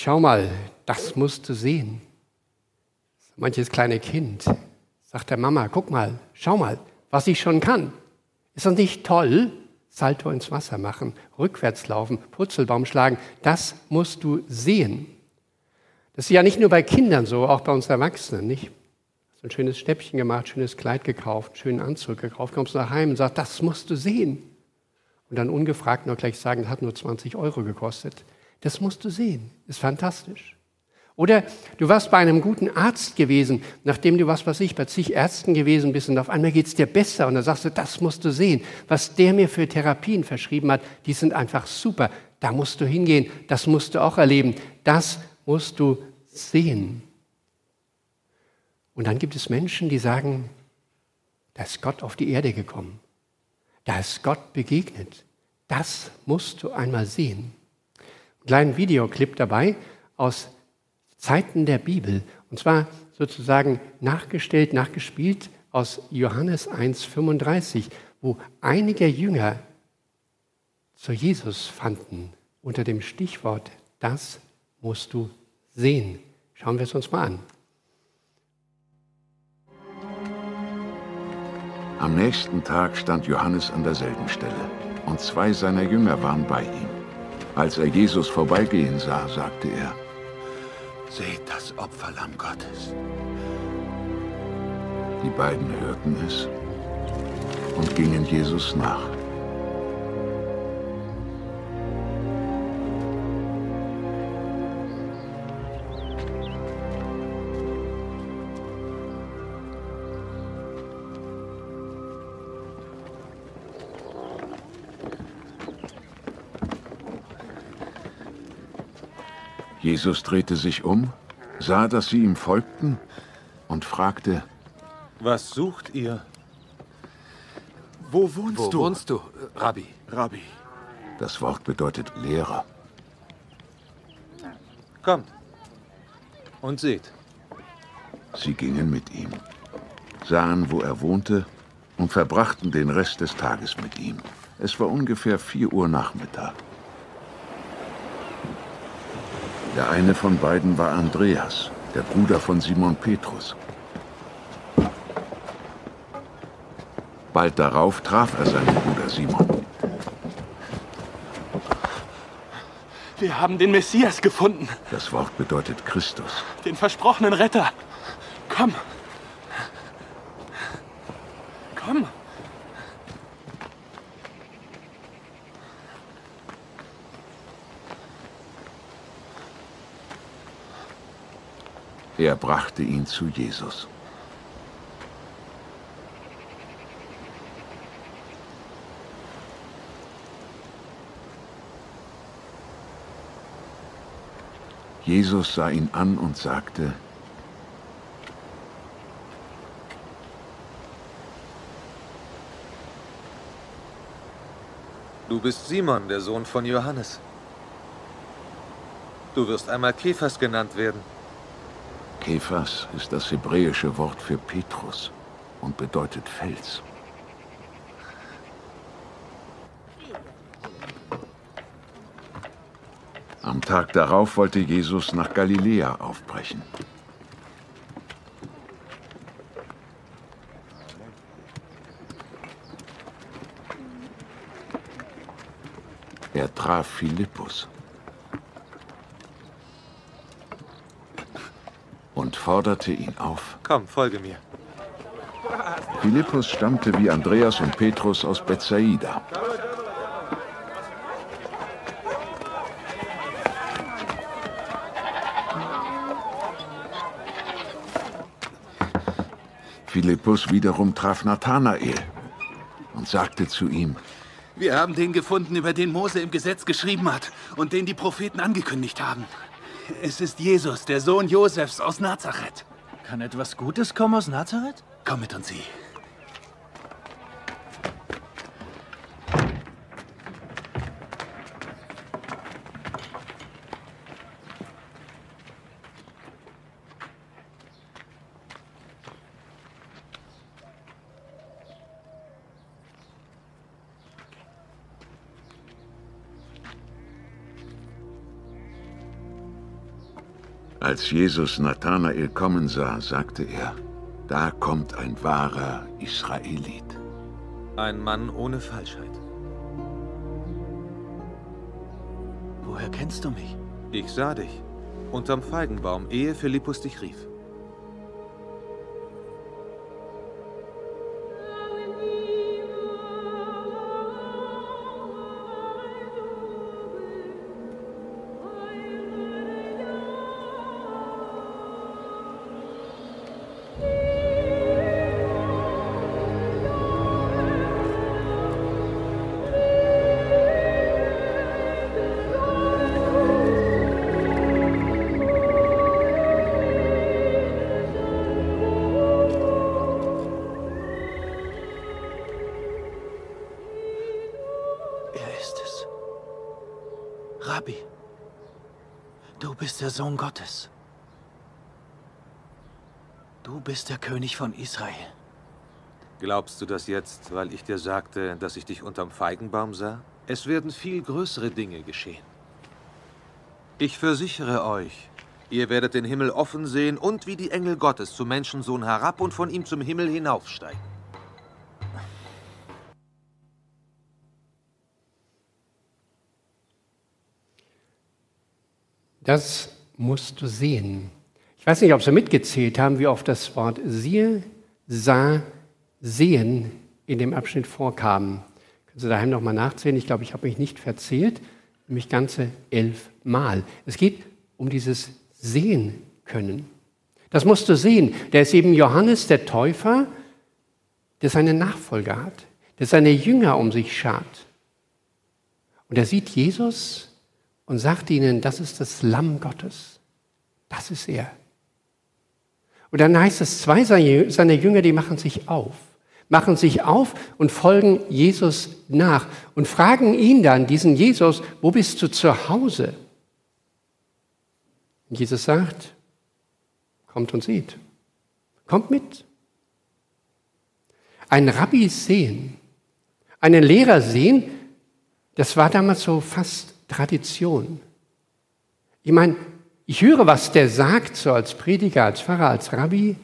schau mal, das musst du sehen. Manches kleine Kind sagt der Mama, guck mal, schau mal, was ich schon kann. Ist das nicht toll? Salto ins Wasser machen, rückwärts laufen, Purzelbaum schlagen, das musst du sehen. Das ist ja nicht nur bei Kindern so, auch bei uns Erwachsenen, nicht? So ein schönes Stäppchen gemacht, schönes Kleid gekauft, schönen Anzug gekauft, kommst nach Hause und sagst, das musst du sehen. Und dann ungefragt noch gleich sagen, das hat nur 20 Euro gekostet. Das musst du sehen. Ist fantastisch. Oder du warst bei einem guten Arzt gewesen, nachdem du, was weiß ich, bei zig Ärzten gewesen bist und auf einmal geht es dir besser und dann sagst du, das musst du sehen. Was der mir für Therapien verschrieben hat, die sind einfach super. Da musst du hingehen, das musst du auch erleben. Das musst du sehen. Und dann gibt es Menschen, die sagen, da ist Gott auf die Erde gekommen. Da ist Gott begegnet. Das musst du einmal sehen. Ein kleinen Videoclip dabei aus Zeiten der Bibel. Und zwar sozusagen nachgestellt, nachgespielt aus Johannes 1,35, wo einige Jünger zu Jesus fanden unter dem Stichwort, das musst du sehen. Schauen wir es uns mal an. Am nächsten Tag stand Johannes an derselben Stelle und zwei seiner Jünger waren bei ihm. Als er Jesus vorbeigehen sah, sagte er, Seht das Opferlamm Gottes. Die beiden hörten es und gingen Jesus nach. Jesus drehte sich um, sah, dass sie ihm folgten und fragte, Was sucht ihr? Wo wohnst Wo du? wohnst du, Rabbi? Rabbi. das Wort bedeutet Lehrer. Kommt und seht. Sie gingen mit ihm, sahen, wo er wohnte und verbrachten den Rest des Tages mit ihm. Es war ungefähr vier Uhr Nachmittag. Der eine von beiden war Andreas, der Bruder von Simon Petrus. Bald darauf traf er seinen Bruder Simon. Wir haben den Messias gefunden, Das Wort bedeutet Christus. den versprochenen Retter. Komm. Er brachte ihn zu Jesus. Jesus sah ihn an und sagte, Du bist Simon, der Sohn von Johannes. Du wirst einmal Kephas genannt werden. Kephas ist das hebräische Wort für Petrus und bedeutet Fels. Am Tag darauf wollte Jesus nach Galiläa aufbrechen. Er traf Philippus und forderte ihn auf. Komm, folge mir. Philippus stammte wie Andreas und Petrus aus Bethsaida. Philippus wiederum traf Nathanael und sagte zu ihm, Wir haben den gefunden, über den Mose im Gesetz geschrieben hat und den die Propheten angekündigt haben. Es ist Jesus, der Sohn Josefs aus Nazareth. Kann etwas Gutes kommen aus Nazareth? Komm mit uns, sieh. Als Jesus Nathanael kommen sah, sagte er, da kommt ein wahrer Israelit. Ein Mann ohne Falschheit. Woher kennst du mich? Ich sah dich. Unterm Feigenbaum, ehe Philippus dich rief. Bist der Sohn Gottes. Du bist der König von Israel. Glaubst du das jetzt, weil ich dir sagte, dass ich dich unterm Feigenbaum sah? Es werden viel größere Dinge geschehen. Ich versichere euch, ihr werdet den Himmel offen sehen und wie die Engel Gottes zum Menschensohn herab und von ihm zum Himmel hinaufsteigen. Das musst du sehen. Ich weiß nicht, ob Sie mitgezählt haben, wie oft das Wort siehe, sah, sehen in dem Abschnitt vorkam. Können Sie daheim nochmal nachzählen? Ich glaube, ich habe mich nicht verzählt, nämlich ganze elf Mal. Es geht um dieses Sehen können. Das musst du sehen. Der ist eben Johannes der Täufer, der seine Nachfolger hat, der seine Jünger um sich schart. Und er sieht Jesus und sagt ihnen, das ist das Lamm Gottes. Das ist er. Und dann heißt es, zwei seiner Jünger, die machen sich auf, machen sich auf und folgen Jesus nach und fragen ihn dann, diesen Jesus, wo bist du zu Hause? Und Jesus sagt, kommt und sieht. Kommt mit. Einen Rabbi sehen, einen Lehrer sehen, das war damals so fast Tradition. Ich meine, ich höre, was der sagt, so als Prediger, als Pfarrer, als Rabbi.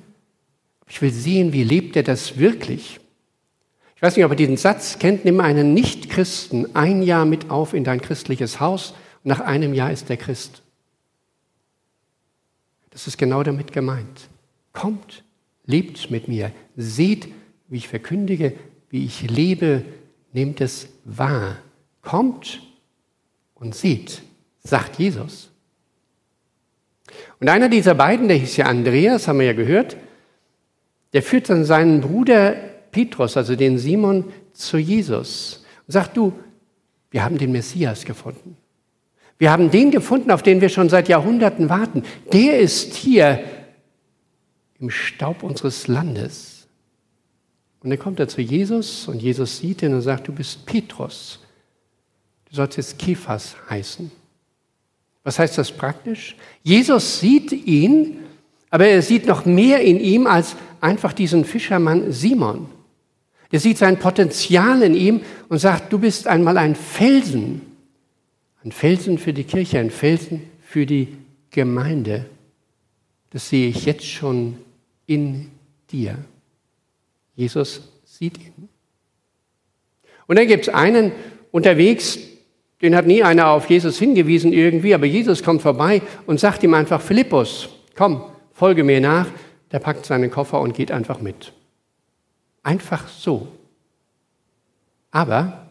Ich will sehen, wie lebt er das wirklich. Ich weiß nicht, ob ihr diesen Satz kennt, nimm einen Nichtchristen ein Jahr mit auf in dein christliches Haus und nach einem Jahr ist er Christ. Das ist genau damit gemeint. Kommt, lebt mit mir, seht, wie ich verkündige, wie ich lebe, nehmt es wahr. Kommt und sieht, sagt Jesus. Und einer dieser beiden, der hieß ja Andreas, haben wir ja gehört, der führt dann seinen Bruder Petrus, also den Simon, zu Jesus und sagt, du, wir haben den Messias gefunden. Wir haben den gefunden, auf den wir schon seit Jahrhunderten warten. Der ist hier im Staub unseres Landes. Und dann kommt er zu Jesus und Jesus sieht ihn und sagt, du bist Petrus. Du sollst jetzt Kephas heißen. Was heißt das praktisch? Jesus sieht ihn, aber er sieht noch mehr in ihm als einfach diesen Fischermann Simon. Er sieht sein Potenzial in ihm und sagt, du bist einmal ein Felsen. Ein Felsen für die Kirche, ein Felsen für die Gemeinde. Das sehe ich jetzt schon in dir. Jesus sieht ihn. Und dann gibt es einen unterwegs, den hat nie einer auf Jesus hingewiesen irgendwie, aber Jesus kommt vorbei und sagt ihm einfach, Philippus, komm, folge mir nach. Der packt seinen Koffer und geht einfach mit. Einfach so. Aber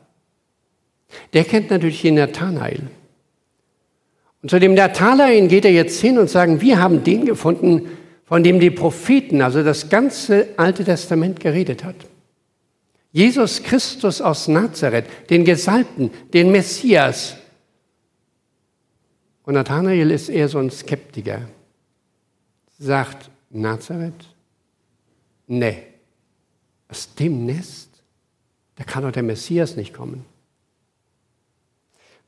der kennt natürlich den Nathanael. Und zu dem Nathanael geht er jetzt hin und sagen, wir haben den gefunden, von dem die Propheten, also das ganze Alte Testament geredet hat. Jesus Christus aus Nazareth, den Gesalbten, den Messias. Und Nathanael ist eher so ein Skeptiker. Sagt, Nazareth? Nee. Aus dem Nest? Da kann doch der Messias nicht kommen.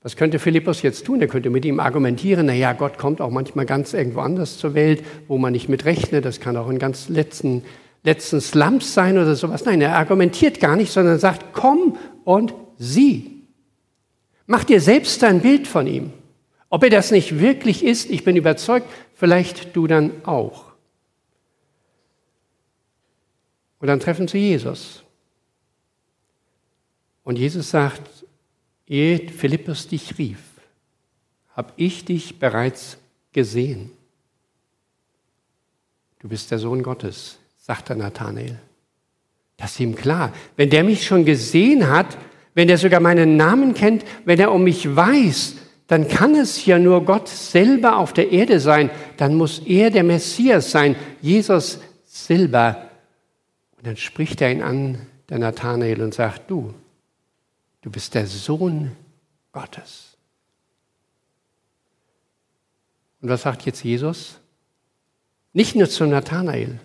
Was könnte Philippus jetzt tun? Er könnte mit ihm argumentieren, naja, Gott kommt auch manchmal ganz irgendwo anders zur Welt, wo man nicht mit rechnet. Das kann auch in ganz letzten letzten Slums sein oder sowas. Nein, er argumentiert gar nicht, sondern sagt, komm und sieh. Mach dir selbst ein Bild von ihm. Ob er das nicht wirklich ist, ich bin überzeugt, vielleicht du dann auch. Und dann treffen sie Jesus. Und Jesus sagt, ehe Philippus dich rief, habe ich dich bereits gesehen. Du bist der Sohn Gottes, sagt der Nathanael. Das ist ihm klar. Wenn der mich schon gesehen hat, wenn er sogar meinen Namen kennt, wenn er um mich weiß, dann kann es ja nur Gott selber auf der Erde sein. Dann muss er der Messias sein, Jesus selber. Und dann spricht er ihn an, der Nathanael, und sagt, du, du bist der Sohn Gottes. Und was sagt jetzt Jesus? Nicht nur zu Nathanael,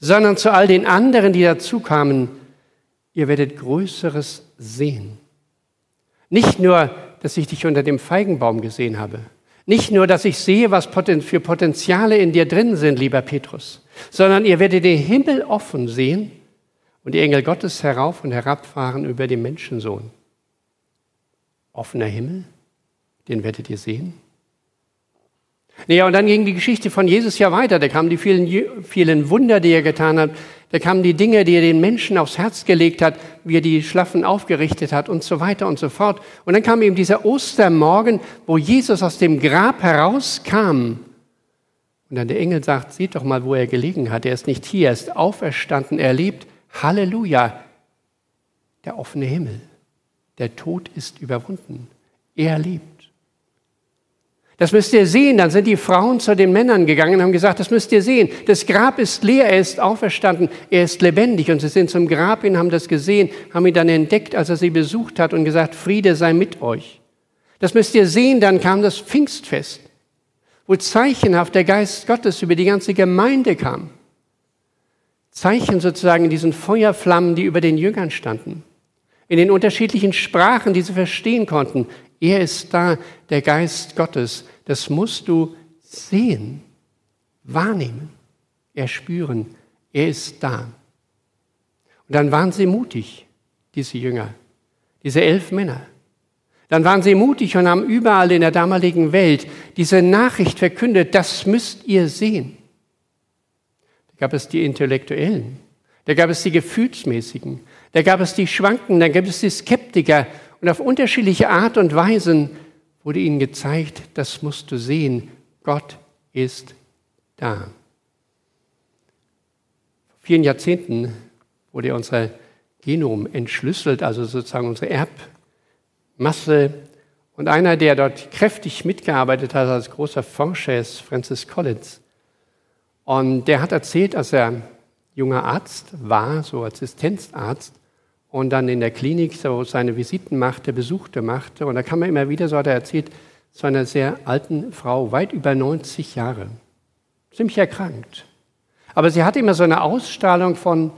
sondern zu all den anderen, die dazukamen. Ihr werdet Größeres sehen. Nicht nur, dass ich dich unter dem Feigenbaum gesehen habe. Nicht nur, dass ich sehe, was für Potenziale in dir drin sind, lieber Petrus, sondern ihr werdet den Himmel offen sehen und die Engel Gottes herauf und herabfahren über den Menschensohn. Offener Himmel, den werdet ihr sehen. Naja, und dann ging die Geschichte von Jesus ja weiter. Da kamen die vielen, vielen Wunder, die er getan hat. Da kamen die Dinge, die er den Menschen aufs Herz gelegt hat, wie er die Schlaffen aufgerichtet hat und so weiter und so fort. Und dann kam eben dieser Ostermorgen, wo Jesus aus dem Grab herauskam. Und dann der Engel sagt, sieht doch mal, wo er gelegen hat. Er ist nicht hier, er ist auferstanden, er lebt. Halleluja. Der offene Himmel. Der Tod ist überwunden. Er lebt. Das müsst ihr sehen. Dann sind die Frauen zu den Männern gegangen und haben gesagt, das müsst ihr sehen. Das Grab ist leer, er ist auferstanden, er ist lebendig. Und sie sind zum Grab hin, haben das gesehen, haben ihn dann entdeckt, als er sie besucht hat und gesagt, Friede sei mit euch. Das müsst ihr sehen. Dann kam das Pfingstfest, wo zeichenhaft der Geist Gottes über die ganze Gemeinde kam. Zeichen sozusagen in diesen Feuerflammen, die über den Jüngern standen. In den unterschiedlichen Sprachen, die sie verstehen konnten. Er ist da, der Geist Gottes. Das musst du sehen, wahrnehmen, erspüren. Er ist da. Und dann waren sie mutig, diese Jünger, diese elf Männer. Dann waren sie mutig und haben überall in der damaligen Welt diese Nachricht verkündet, das müsst ihr sehen. Da gab es die Intellektuellen, da gab es die Gefühlsmäßigen, da gab es die Schwanken, da gab es die Skeptiker und auf unterschiedliche Art und Weisen wurde ihnen gezeigt, das musst du sehen, Gott ist da. Vor vielen Jahrzehnten wurde unser Genom entschlüsselt, also sozusagen unsere Erbmasse. Und einer, der dort kräftig mitgearbeitet hat als großer Forscher, ist Francis Collins. Und der hat erzählt, als er junger Arzt war, so Assistenzarzt, und dann in der Klinik so seine Visiten machte, Besuchte machte. Und da kam er immer wieder, so hat er erzählt, zu einer sehr alten Frau, weit über 90 Jahre, ziemlich erkrankt. Aber sie hatte immer so eine Ausstrahlung von,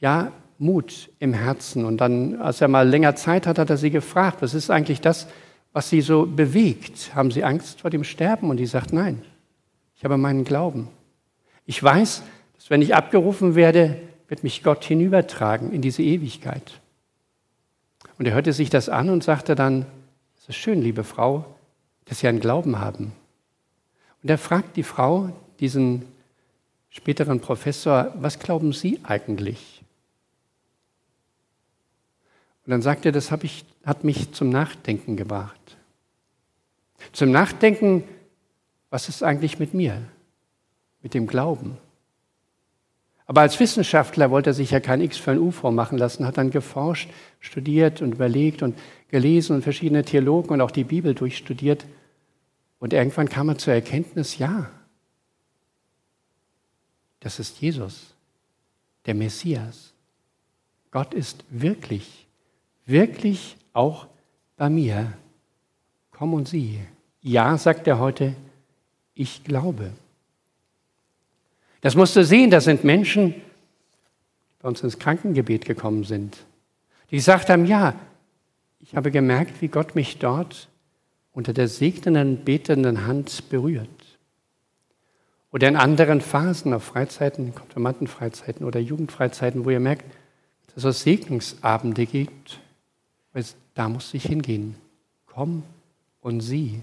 ja, Mut im Herzen. Und dann, als er mal länger Zeit hat, hat er sie gefragt, was ist eigentlich das, was sie so bewegt? Haben sie Angst vor dem Sterben? Und die sagt, nein, ich habe meinen Glauben. Ich weiß, dass wenn ich abgerufen werde, wird mich Gott hinübertragen in diese Ewigkeit. Und er hörte sich das an und sagte dann, es ist schön, liebe Frau, dass Sie einen Glauben haben. Und er fragt die Frau, diesen späteren Professor, was glauben Sie eigentlich? Und dann sagt er, das ich, hat mich zum Nachdenken gebracht. Zum Nachdenken, was ist eigentlich mit mir, mit dem Glauben? Aber als Wissenschaftler wollte er sich ja kein X für ein U vormachen lassen, hat dann geforscht, studiert und überlegt und gelesen und verschiedene Theologen und auch die Bibel durchstudiert. Und irgendwann kam er zur Erkenntnis, ja, das ist Jesus, der Messias. Gott ist wirklich, wirklich auch bei mir. Komm und sieh. Ja, sagt er heute, ich glaube. Das musst du sehen, das sind Menschen, die bei uns ins Krankengebet gekommen sind, die gesagt haben, ja, ich habe gemerkt, wie Gott mich dort unter der segnenden, betenden Hand berührt. Oder in anderen Phasen, auf Freizeiten, Konfirmandenfreizeiten oder Jugendfreizeiten, wo ihr merkt, dass es Segnungsabende gibt, da muss ich hingehen. Komm und sieh.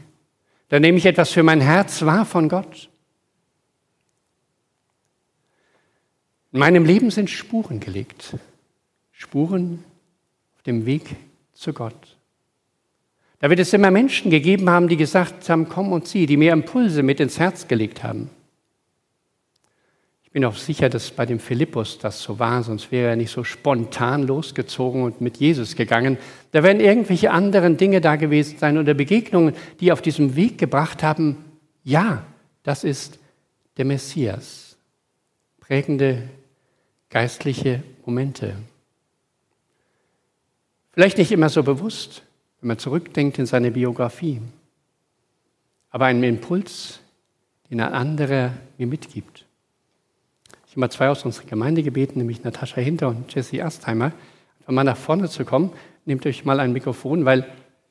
Da nehme ich etwas für mein Herz wahr von Gott. In meinem Leben sind Spuren gelegt. Spuren auf dem Weg zu Gott. Da wird es immer Menschen gegeben haben, die gesagt haben, komm und sieh, die mir Impulse mit ins Herz gelegt haben. Ich bin auch sicher, dass bei dem Philippus das so war, sonst wäre er nicht so spontan losgezogen und mit Jesus gegangen. Da werden irgendwelche anderen Dinge da gewesen sein oder Begegnungen, die auf diesem Weg gebracht haben, ja, das ist der Messias. Prägende geistliche Momente. Vielleicht nicht immer so bewusst, wenn man zurückdenkt in seine Biografie, aber einen Impuls, den ein anderer mir mitgibt. Ich habe mal zwei aus unserer Gemeinde gebeten, nämlich Natascha Hinter und Jesse Astheimer, einfach mal nach vorne zu kommen. Nehmt euch mal ein Mikrofon, weil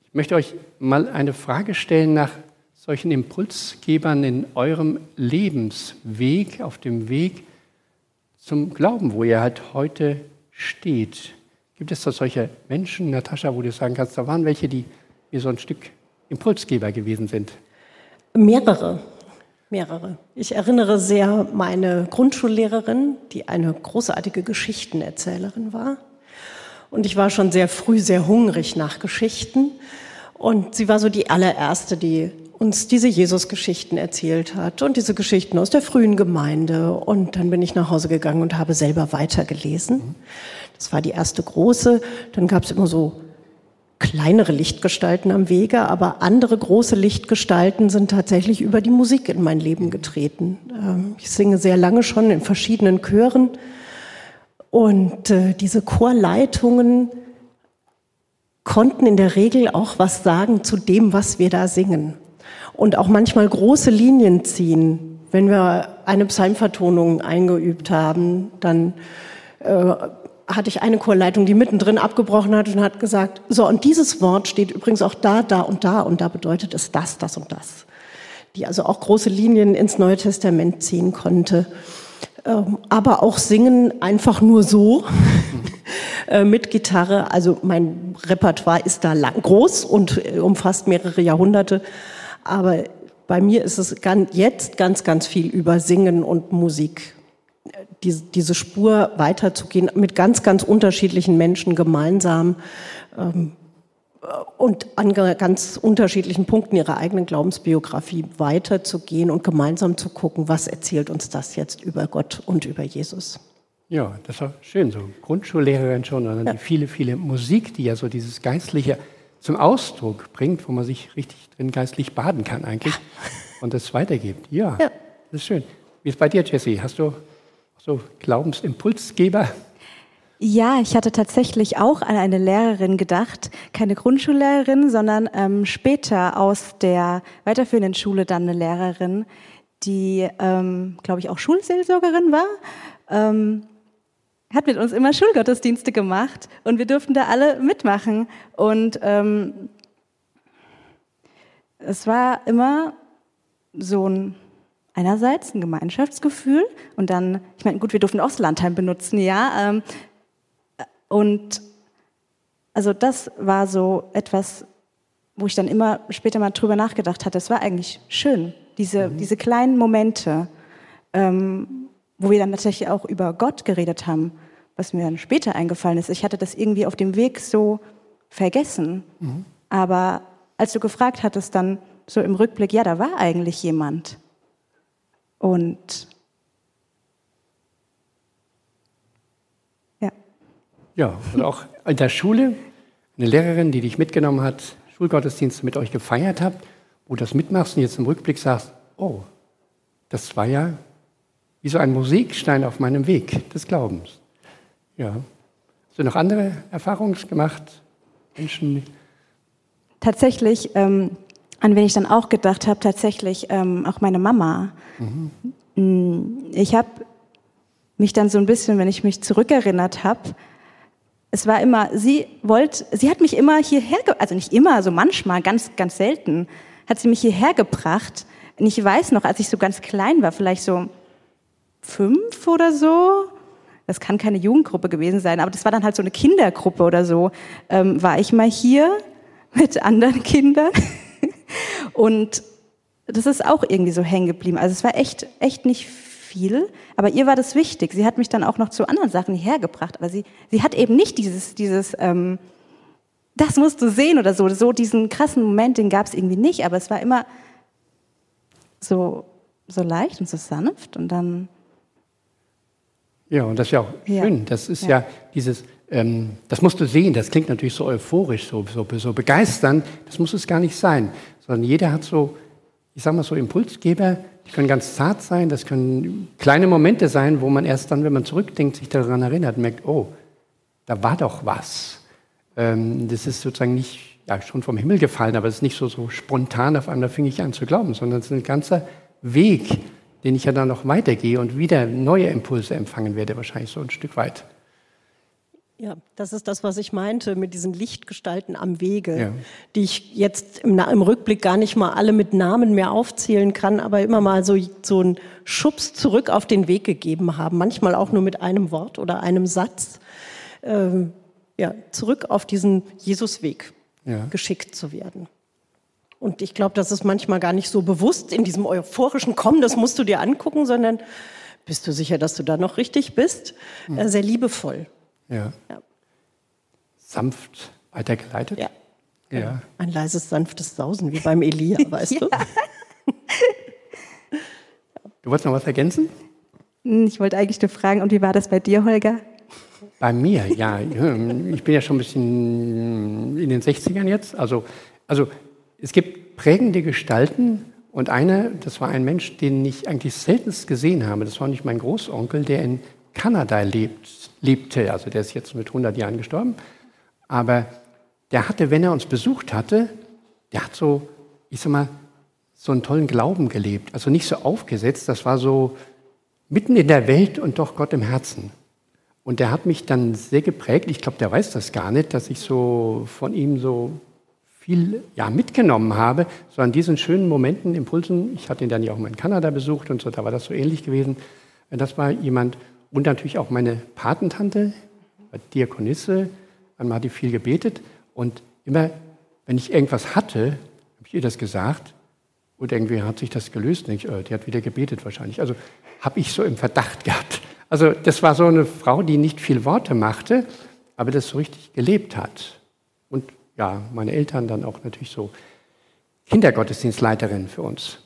ich möchte euch mal eine Frage stellen nach solchen Impulsgebern in eurem Lebensweg, auf dem Weg zum Glauben, wo ihr halt heute steht. Gibt es da solche Menschen, Natascha, wo du sagen kannst, da waren welche, die mir so ein Stück Impulsgeber gewesen sind? Mehrere. Mehrere. Ich erinnere sehr meine Grundschullehrerin, die eine großartige Geschichtenerzählerin war. Und ich war schon sehr früh sehr hungrig nach Geschichten. Und sie war so die allererste, die uns diese Jesus-Geschichten erzählt hat und diese Geschichten aus der frühen Gemeinde. Und dann bin ich nach Hause gegangen und habe selber weitergelesen. Das war die erste große. Dann gab es immer so kleinere Lichtgestalten am Wege, aber andere große Lichtgestalten sind tatsächlich über die Musik in mein Leben getreten. Ähm, ich singe sehr lange schon in verschiedenen Chören und äh, diese Chorleitungen konnten in der Regel auch was sagen zu dem, was wir da singen und auch manchmal große Linien ziehen. Wenn wir eine Psalmvertonung eingeübt haben, dann äh, hatte ich eine Chorleitung, die mittendrin abgebrochen hat und hat gesagt, so, und dieses Wort steht übrigens auch da, da und da und da bedeutet es das, das und das. Die also auch große Linien ins Neue Testament ziehen konnte. Ähm, aber auch singen einfach nur so äh, mit Gitarre. Also mein Repertoire ist da lang, groß und äh, umfasst mehrere Jahrhunderte. Aber bei mir ist es jetzt ganz, ganz viel über Singen und Musik. Diese, Spur weiterzugehen mit ganz, ganz unterschiedlichen Menschen gemeinsam ähm, und an ganz unterschiedlichen Punkten ihrer eigenen Glaubensbiografie weiterzugehen und gemeinsam zu gucken, was erzählt uns das jetzt über Gott und über Jesus. Ja, das war schön, so Grundschullehrerin schon, und dann ja. die viele, viele Musik, die ja so dieses geistliche zum Ausdruck bringt, wo man sich richtig drin geistlich baden kann eigentlich und das weitergibt. Ja, ja. das ist schön. Wie ist es bei dir, Jessie? Hast du so Glaubensimpulsgeber? Ja, ich hatte tatsächlich auch an eine Lehrerin gedacht, keine Grundschullehrerin, sondern ähm, später aus der weiterführenden Schule dann eine Lehrerin, die, ähm, glaube ich, auch Schulseelsorgerin war. Ähm, hat mit uns immer Schulgottesdienste gemacht und wir durften da alle mitmachen. Und ähm, es war immer so ein einerseits ein Gemeinschaftsgefühl und dann, ich meine, gut, wir durften auch das Landheim benutzen, ja. Ähm, und also das war so etwas, wo ich dann immer später mal drüber nachgedacht hatte. Es war eigentlich schön, diese, mhm. diese kleinen Momente. Ähm, wo wir dann tatsächlich auch über Gott geredet haben, was mir dann später eingefallen ist. Ich hatte das irgendwie auf dem Weg so vergessen. Mhm. Aber als du gefragt hattest, dann so im Rückblick, ja, da war eigentlich jemand. Und ja. Ja, und auch in der Schule eine Lehrerin, die dich mitgenommen hat, Schulgottesdienste mit euch gefeiert habt, wo du das mitmachst und jetzt im Rückblick sagst, oh, das war ja wie so ein Musikstein auf meinem Weg des Glaubens. Ja. Hast du noch andere Erfahrungen gemacht? Menschen? Tatsächlich, ähm, an wen ich dann auch gedacht habe, tatsächlich ähm, auch meine Mama. Mhm. Mm, ich habe mich dann so ein bisschen, wenn ich mich zurückerinnert habe, es war immer, sie wollte, sie hat mich immer hierher, also nicht immer, also manchmal, ganz, ganz selten, hat sie mich hierher gebracht. Und ich weiß noch, als ich so ganz klein war, vielleicht so fünf oder so, das kann keine Jugendgruppe gewesen sein, aber das war dann halt so eine Kindergruppe oder so, ähm, war ich mal hier mit anderen Kindern. Und das ist auch irgendwie so hängen geblieben. Also es war echt, echt nicht viel, aber ihr war das wichtig. Sie hat mich dann auch noch zu anderen Sachen hergebracht, aber sie, sie hat eben nicht dieses, dieses, ähm, das musst du sehen oder so. So diesen krassen Moment, den gab es irgendwie nicht, aber es war immer so, so leicht und so sanft und dann. Ja, und das ist ja auch Ja. schön. Das ist Ja. ja, dieses, ähm, das musst du sehen, das klingt natürlich so euphorisch, so, so, so begeisternd. Das muss es gar nicht sein, sondern jeder hat so, ich sag mal so Impulsgeber, die können ganz zart sein, das können kleine Momente sein, wo man erst dann, wenn man zurückdenkt, sich daran erinnert und merkt, oh, da war doch was. Ähm, das ist sozusagen nicht ja, schon vom Himmel gefallen, aber es ist nicht so, so spontan auf einmal fing ich an zu glauben, sondern es ist ein ganzer Weg, den ich ja dann noch weitergehe und wieder neue Impulse empfangen werde, wahrscheinlich so ein Stück weit. Ja, das ist das, was ich meinte mit diesen Lichtgestalten am Wege, Ja. die ich jetzt im, im Rückblick gar nicht mal alle mit Namen mehr aufzählen kann, aber immer mal so, so einen Schubs zurück auf den Weg gegeben haben, manchmal auch nur mit einem Wort oder einem Satz, ähm, ja, zurück auf diesen Jesusweg Ja. geschickt zu werden. Und ich glaube, das ist manchmal gar nicht so bewusst in diesem euphorischen Kommen, das musst du dir angucken, sondern bist du sicher, dass du da noch richtig bist? Äh, sehr liebevoll. Ja. Ja. Sanft weitergeleitet. Ja. Ja. Ein leises, sanftes Sausen, wie beim Elia, weißt du? Du wolltest noch was ergänzen? Hm, Ich wollte eigentlich nur fragen, und wie war das bei dir, Holger? Bei mir, ja. Ich bin ja schon ein bisschen in den 60ern jetzt. Also, also es gibt prägende Gestalten und einer, das war ein Mensch, den ich eigentlich seltenst gesehen habe. Das war nicht mein Großonkel, der in Kanada lebt, lebte. Also der ist jetzt mit 100 Jahren gestorben. Aber der hatte, wenn er uns besucht hatte, der hat so, ich sag mal, so einen tollen Glauben gelebt. Also nicht so aufgesetzt, das war so mitten in der Welt und doch Gott im Herzen. Und der hat mich dann sehr geprägt. Ich glaube, der weiß das gar nicht, dass ich so von ihm so viel ja, mitgenommen habe, so an diesen schönen Momenten, Impulsen. Ich hatte ihn dann ja auch mal in Kanada besucht und so, da war das so ähnlich gewesen. Das war jemand, und natürlich auch meine Patentante, Diakonisse, einmal hat die viel gebetet und immer, wenn ich irgendwas hatte, habe ich ihr das gesagt und irgendwie hat sich das gelöst. Ich, äh, die hat wieder gebetet wahrscheinlich. Also habe ich so im Verdacht gehabt. Also das war so eine Frau, die nicht viel Worte machte, aber das so richtig gelebt hat. Und ja, meine Eltern dann auch natürlich so Kindergottesdienstleiterin für uns.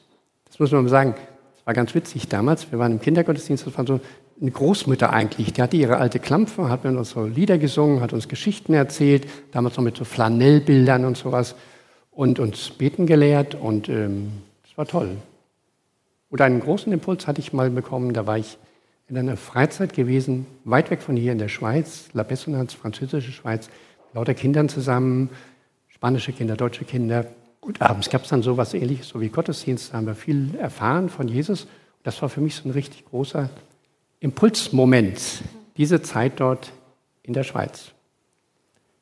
Das muss man mal sagen. Das war ganz witzig damals. Wir waren im Kindergottesdienst, das war so eine Großmutter eigentlich. Die hatte ihre alte Klampfe, hat mit uns so Lieder gesungen, hat uns Geschichten erzählt, damals noch mit so Flanellbildern und sowas und uns beten gelehrt und ähm, das war toll. Und einen großen Impuls hatte ich mal bekommen, da war ich in einer Freizeit gewesen, weit weg von hier in der Schweiz, La Bessonance, französische Schweiz, lauter Kindern zusammen, spanische Kinder, deutsche Kinder. Und abends gab es dann so was ähnliches, so wie Gottesdienst, da haben wir viel erfahren von Jesus. Das war für mich so ein richtig großer Impulsmoment, diese Zeit dort in der Schweiz.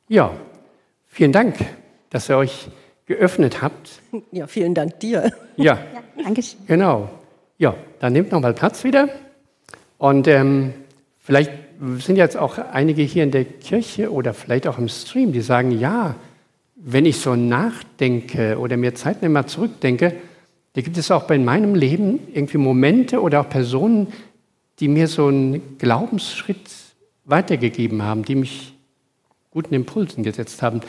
Ja, vielen Dank, dass ihr euch geöffnet habt. Ja, vielen Dank dir. Ja, Dankeschön. genau. Ja, dann nehmt noch mal Platz wieder. Und ähm, vielleicht sind jetzt auch einige hier in der Kirche oder vielleicht auch im Stream, die sagen, ja, wenn ich so nachdenke oder mir Zeit nehme, mal zurückdenke, da gibt es auch bei meinem Leben irgendwie Momente oder auch Personen, die mir so einen Glaubensschritt weitergegeben haben, die mich guten Impulsen gesetzt haben.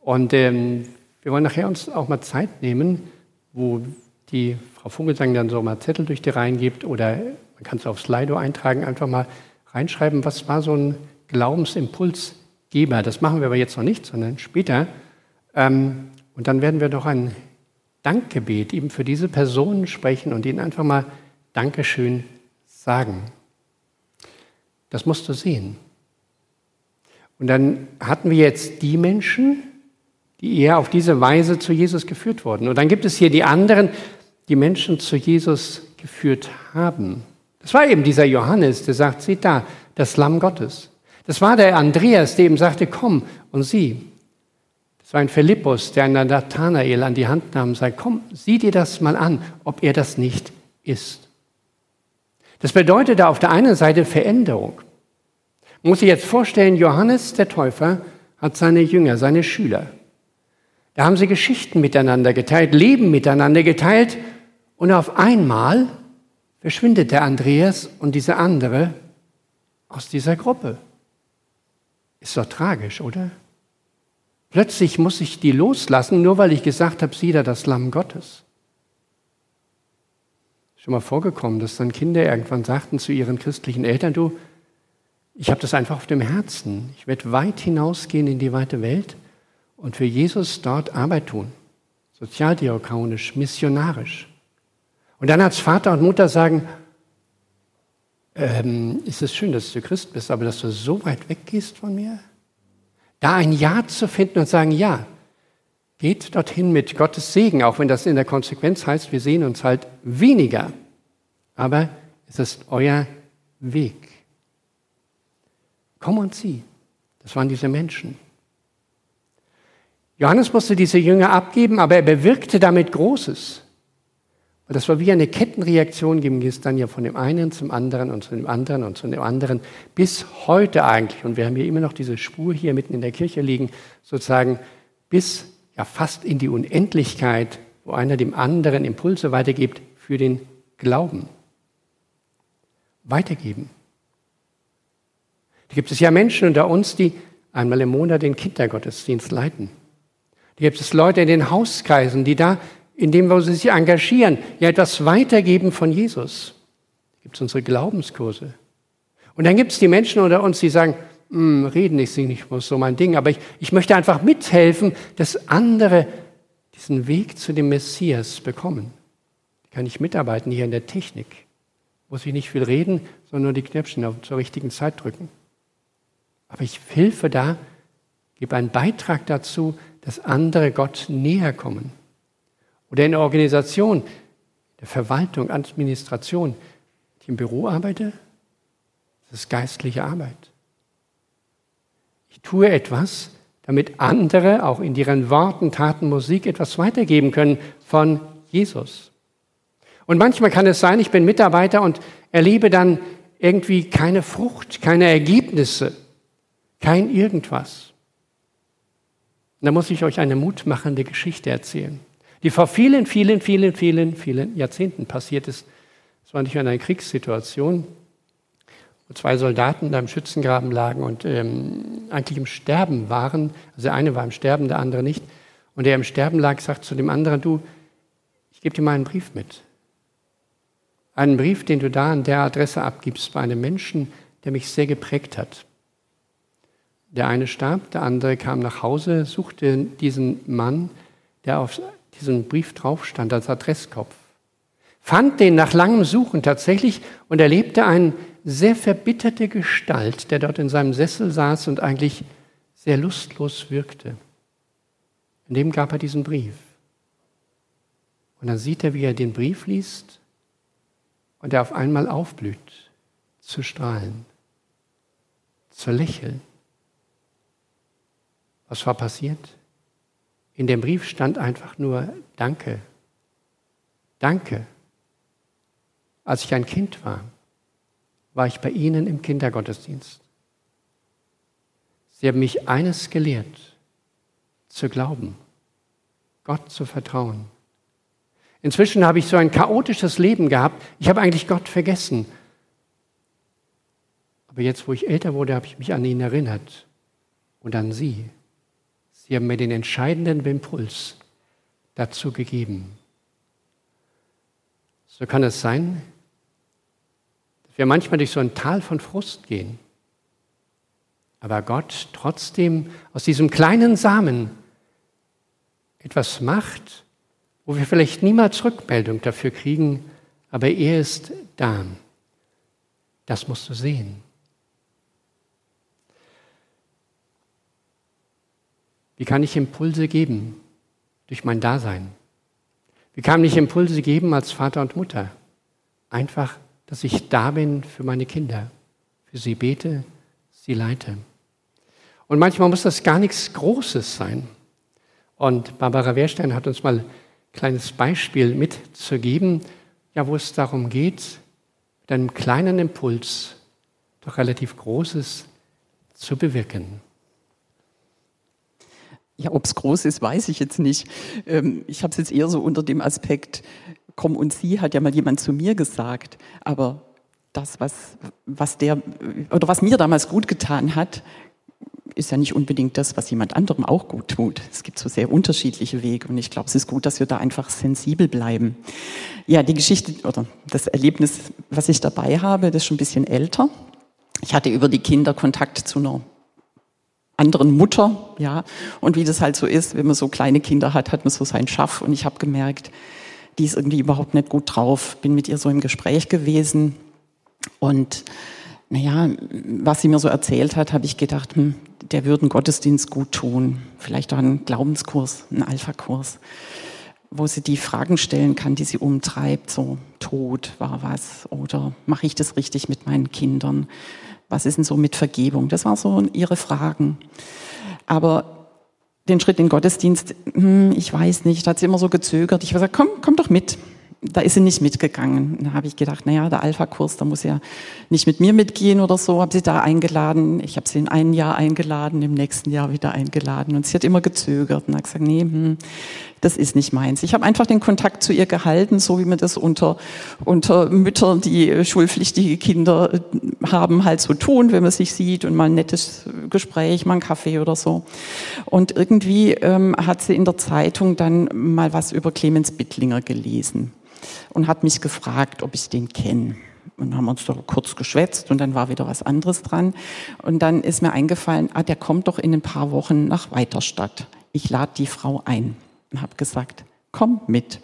Und ähm, wir wollen nachher uns auch mal Zeit nehmen, wo die Frau Vogelsang dann so mal Zettel durch die Reihen gibt oder man kann es auf Slido eintragen, einfach mal reinschreiben, was war so ein Glaubensimpulsgeber. Das machen wir aber jetzt noch nicht, sondern später. Ähm, und dann werden wir doch ein Dankgebet eben für diese Personen sprechen und ihnen einfach mal Dankeschön sagen. Das musst du sehen. Und dann hatten wir jetzt die Menschen, die eher auf diese Weise zu Jesus geführt wurden. Und dann gibt es hier die anderen, die Menschen zu Jesus geführt haben. Das war eben dieser Johannes, der sagt, seht da, das Lamm Gottes. Das war der Andreas, der eben sagte, komm und sieh. Das war ein Philippus, der einen Nathanael an die Hand nahm und sagte, komm, sieh dir das mal an, ob er das nicht ist. Das bedeutete auf der einen Seite Veränderung. Man muss sich jetzt vorstellen, Johannes der Täufer hat seine Jünger, seine Schüler. Da haben sie Geschichten miteinander geteilt, Leben miteinander geteilt Und auf einmal verschwindet der Andreas und dieser andere aus dieser Gruppe. Ist doch tragisch, oder? Plötzlich muss ich die loslassen, nur weil ich gesagt habe, sieh da das Lamm Gottes. Schon mal vorgekommen, dass dann Kinder irgendwann sagten zu ihren christlichen Eltern, du, ich habe das einfach auf dem Herzen. Ich werde weit hinausgehen in die weite Welt und für Jesus dort Arbeit tun. Sozialdiakonisch, missionarisch. Und dann als Vater und Mutter sagen, ähm, ist es schön, dass du Christ bist, aber dass du so weit weggehst von mir? Da ein Ja zu finden und sagen, ja, geht dorthin mit Gottes Segen, auch wenn das in der Konsequenz heißt, wir sehen uns halt weniger. Aber es ist euer Weg. Komm und sieh. Das waren diese Menschen. Johannes musste diese Jünger abgeben, aber er bewirkte damit Großes. Und das war wie eine Kettenreaktion, ging es dann ja von dem einen zum anderen und zu dem anderen und zu dem anderen, bis heute eigentlich, und wir haben hier immer noch diese Spur hier mitten in der Kirche liegen, sozusagen bis ja fast in die Unendlichkeit, wo einer dem anderen Impulse weitergibt für den Glauben. Weitergeben. Da gibt es ja Menschen unter uns, die einmal im Monat den Kindergottesdienst leiten. Da gibt es Leute in den Hauskreisen, die da, indem wir sie sich engagieren, ja etwas weitergeben von Jesus. Da gibt es unsere Glaubenskurse. Und dann gibt es die Menschen unter uns, die sagen, hm, reden ist nicht so mein Ding, aber ich, ich möchte einfach mithelfen, dass andere diesen Weg zu dem Messias bekommen. Kann ich mitarbeiten hier in der Technik? Muss ich nicht viel reden, sondern nur die Knöpfchen zur richtigen Zeit drücken. Aber ich helfe da, gebe einen Beitrag dazu, dass andere Gott näher kommen. Oder in der Organisation, der Verwaltung, Administration, die im Büro arbeite, das ist geistliche Arbeit. Ich tue etwas, damit andere auch in ihren Worten, Taten, Musik etwas weitergeben können von Jesus. Und manchmal kann es sein, ich bin Mitarbeiter und erlebe dann irgendwie keine Frucht, keine Ergebnisse. Kein irgendwas. Und da muss ich euch eine mutmachende Geschichte erzählen, die vor vielen, vielen, vielen, vielen, vielen Jahrzehnten passiert ist. Es war nicht in einer Kriegssituation, wo zwei Soldaten da im Schützengraben lagen und ähm, eigentlich im Sterben waren. Also der eine war im Sterben, der andere nicht. Und der im Sterben lag, sagt zu dem anderen, du, ich gebe dir mal einen Brief mit. Einen Brief, den du da an der Adresse abgibst bei einem Menschen, der mich sehr geprägt hat. Der eine starb, der andere kam nach Hause, suchte diesen Mann, der auf diesem Brief drauf stand als Adresskopf. Fand den nach langem Suchen tatsächlich und erlebte eine sehr verbitterte Gestalt, der dort in seinem Sessel saß und eigentlich sehr lustlos wirkte. In dem gab er diesen Brief. Und dann sieht er, wie er den Brief liest und er auf einmal aufblüht, zu strahlen, zu lächeln. Was war passiert? In dem Brief stand einfach nur Danke. Danke. Als ich ein Kind war, war ich bei Ihnen im Kindergottesdienst. Sie haben mich eines gelehrt, zu glauben, Gott zu vertrauen. Inzwischen habe ich so ein chaotisches Leben gehabt. Ich habe eigentlich Gott vergessen. Aber jetzt, wo ich älter wurde, habe ich mich an ihn erinnert und an Sie. Sie haben mir den entscheidenden Impuls dazu gegeben. So kann es sein, dass wir manchmal durch so ein Tal von Frust gehen, aber Gott trotzdem aus diesem kleinen Samen etwas macht, wo wir vielleicht niemals Rückmeldung dafür kriegen, aber er ist da. Das musst du sehen. Wie kann ich Impulse geben durch mein Dasein? Wie kann ich Impulse geben als Vater und Mutter? Einfach, dass ich da bin für meine Kinder, für sie bete, sie leite. Und manchmal muss das gar nichts Großes sein. Und Barbara Wehrstein hat uns mal ein kleines Beispiel mitzugeben, ja, wo es darum geht, mit einem kleinen Impuls doch relativ Großes zu bewirken. Ja, ob es groß ist, weiß ich jetzt nicht. Ähm, ich habe es jetzt eher so unter dem Aspekt, komm und sie, hat ja mal jemand zu mir gesagt. Aber das, was, was der oder was mir damals gut getan hat, ist ja nicht unbedingt das, was jemand anderem auch gut tut. Es gibt so sehr unterschiedliche Wege und ich glaube, es ist gut, dass wir da einfach sensibel bleiben. Ja, die Geschichte oder das Erlebnis, was ich dabei habe, das ist schon ein bisschen älter. Ich hatte über die Kinder Kontakt zu einer anderen Mutter, ja, und wie das halt so ist, wenn man so kleine Kinder hat, hat man so seinen Schaff und ich habe gemerkt, die ist irgendwie überhaupt nicht gut drauf. Bin mit ihr so im Gespräch gewesen und naja, was sie mir so erzählt hat, habe ich gedacht, hm, der würde einen Gottesdienst gut tun. Vielleicht auch einen Glaubenskurs, einen Alpha-Kurs, wo sie die Fragen stellen kann, die sie umtreibt. So, Tod war was oder mache ich das richtig mit meinen Kindern? Was ist denn so mit Vergebung? Das waren so ihre Fragen. Aber den Schritt in den Gottesdienst, hm, ich weiß nicht, hat sie immer so gezögert. Ich habe gesagt, komm, komm doch mit da ist sie nicht mitgegangen. Da habe ich gedacht, naja, der Alpha-Kurs, da muss ja nicht mit mir mitgehen oder so. Habe sie da eingeladen. Ich habe sie in einem Jahr eingeladen, im nächsten Jahr wieder eingeladen. Und sie hat immer gezögert und hat gesagt, nee, hm, das ist nicht meins. Ich habe einfach den Kontakt zu ihr gehalten, so wie man das unter, unter Müttern, die schulpflichtige Kinder äh, haben, halt so tun, wenn man sich sieht und mal ein nettes Gespräch, mal einen Kaffee oder so. Und irgendwie ähm, hat sie in der Zeitung dann mal was über Clemens Bittlinger gelesen und hat mich gefragt, ob ich den kenne. Und haben uns doch kurz geschwätzt und dann war wieder was anderes dran. Und dann ist mir eingefallen, ah, der kommt doch in ein paar Wochen nach Weiterstadt. Ich lade die Frau ein und habe gesagt, komm mit.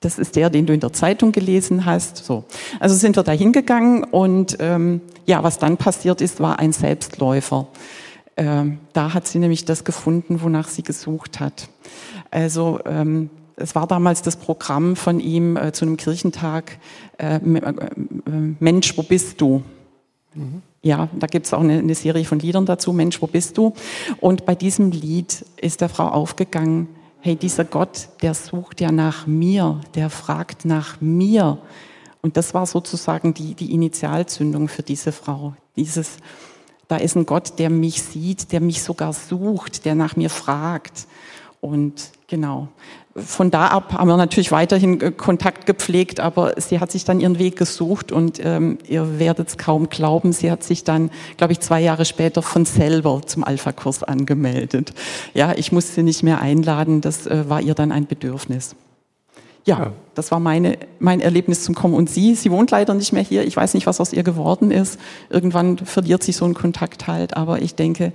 Das ist der, den du in der Zeitung gelesen hast. So. Also sind wir da hingegangen und ähm, ja, was dann passiert ist, war ein Selbstläufer. Ähm, da hat sie nämlich das gefunden, wonach sie gesucht hat. Also ähm, es war damals das Programm von ihm äh, zu einem Kirchentag, äh, äh, Mensch, wo bist du? Mhm. Ja, da gibt es auch eine, eine, Serie von Liedern dazu, Mensch, wo bist du? Und bei diesem Lied ist der Frau aufgegangen, hey, dieser Gott, der sucht ja nach mir, der fragt nach mir. Und das war sozusagen die, die Initialzündung für diese Frau. Dieses, da ist ein Gott, der mich sieht, der mich sogar sucht, der nach mir fragt. Und genau, von da ab haben wir natürlich weiterhin äh, Kontakt gepflegt, aber sie hat sich dann ihren Weg gesucht und ähm, ihr werdet es kaum glauben, sie hat sich dann, glaube ich, zwei Jahre später von selber zum Alpha-Kurs angemeldet. Ja, ich musste sie nicht mehr einladen, das äh, war ihr dann ein Bedürfnis. Ja, ja, das war meine, mein Erlebnis zum Kommen. Und sie, sie wohnt leider nicht mehr hier. Ich weiß nicht, was aus ihr geworden ist. Irgendwann verliert sich so ein Kontakt halt. Aber ich denke,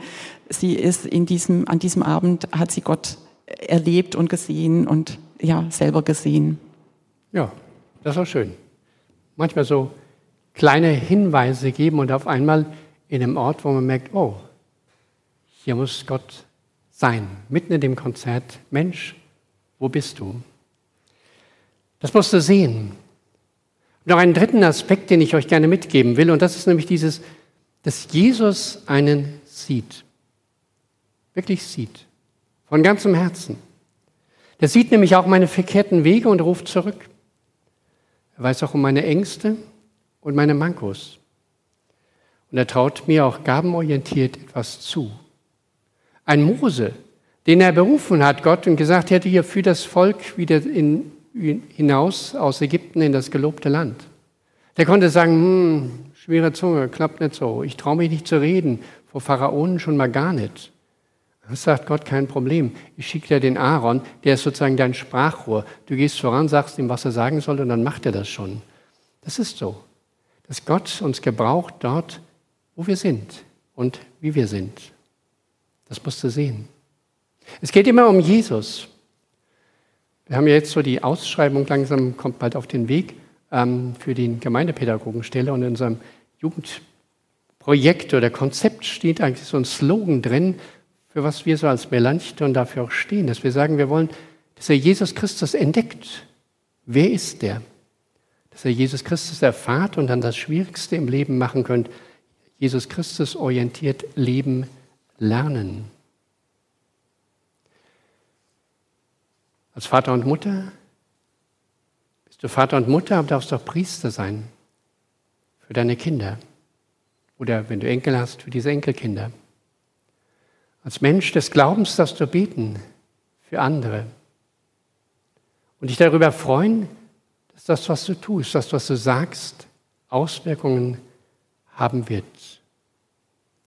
sie ist in diesem, an diesem Abend hat sie Gott erlebt und gesehen und ja, selber gesehen. Ja, das war schön. Manchmal so kleine Hinweise geben und auf einmal in einem Ort, wo man merkt, oh, hier muss Gott sein, mitten in dem Konzert. Mensch, wo bist du? Das musst du sehen. Noch einen dritten Aspekt, den ich euch gerne mitgeben will, und das ist nämlich dieses, dass Jesus einen sieht. Wirklich sieht. Von ganzem Herzen. Der sieht nämlich auch meine verkehrten Wege und ruft zurück. Er weiß auch um meine Ängste und meine Mankos. Und er traut mir auch gabenorientiert etwas zu. Ein Mose, den er berufen hat, Gott, und gesagt hätte, hier für das Volk wieder in, hinaus aus Ägypten in das gelobte Land. Der konnte sagen, hm, schwere Zunge, klappt nicht so. Ich traue mich nicht zu reden, vor Pharaonen schon mal gar nicht. Das sagt Gott, kein Problem. Ich schicke dir den Aaron, der ist sozusagen dein Sprachrohr. Du gehst voran, sagst ihm, was er sagen soll, und dann macht er das schon. Das ist so. Dass Gott uns gebraucht dort, wo wir sind und wie wir sind. Das musst du sehen. Es geht immer um Jesus. Wir haben ja jetzt so die Ausschreibung langsam, kommt bald auf den Weg ähm, für die Gemeindepädagogenstelle und in unserem Jugendprojekt oder Konzept steht eigentlich so ein Slogan drin, für was wir so als Melanchthon dafür auch stehen, dass wir sagen, wir wollen, dass er Jesus Christus entdeckt. Wer ist der? Dass er Jesus Christus erfahrt und dann das Schwierigste im Leben machen könnt, Jesus Christus orientiert Leben lernen. Als Vater und Mutter bist du Vater und Mutter, aber darfst auch Priester sein für deine Kinder. Oder wenn du Enkel hast, für diese Enkelkinder. Als Mensch des Glaubens darfst du beten für andere. Und dich darüber freuen, dass das, was du tust, das, was du sagst, Auswirkungen haben wird